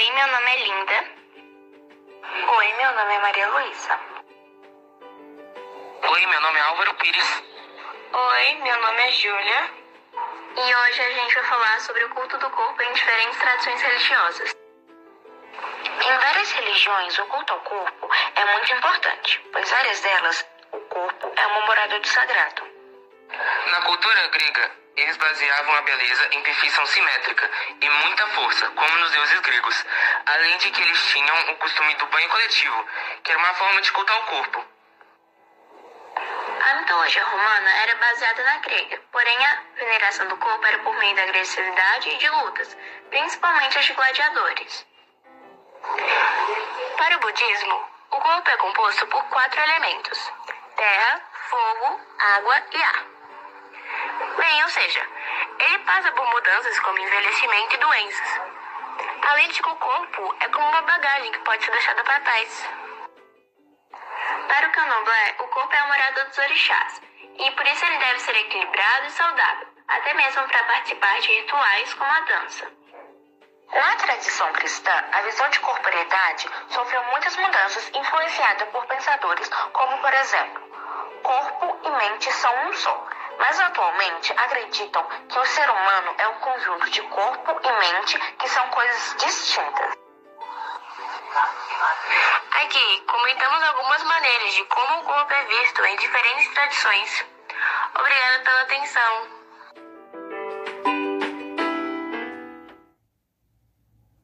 Oi, meu nome é Linda. Oi, meu nome é Maria Luísa. Oi, meu nome é Álvaro Pires. Oi, meu nome é Júlia. E hoje a gente vai falar sobre o culto do corpo em diferentes tradições religiosas. Em várias religiões, o culto ao corpo é muito importante, pois várias delas, o corpo é uma morada do sagrado. Na cultura grega, eles baseavam a beleza em perfeição simétrica e muita força, como nos deuses gregos, além de que eles tinham o costume do banho coletivo, que era uma forma de culto ao corpo. A mitologia romana era baseada na grega, porém a veneração do corpo era por meio da agressividade e de lutas, principalmente as de gladiadores. Para o budismo, o corpo é composto por quatro elementos: terra, fogo, água e ar. Bem, ou seja, ele passa por mudanças como envelhecimento e doenças. Além de que o corpo é como uma bagagem que pode ser deixada para trás. Para o candomblé, o corpo é a morada dos orixás, e por isso ele deve ser equilibrado e saudável, até mesmo para participar de rituais como a dança. Na tradição cristã, a visão de corporeidade sofreu muitas mudanças influenciada por pensadores como, por exemplo, corpo e mente são um só, mas atualmente acreditam que o ser humano é um conjunto de corpo e mente que são coisas distintas. Aqui comentamos algumas maneiras de como o corpo é visto em diferentes tradições. Obrigada pela atenção.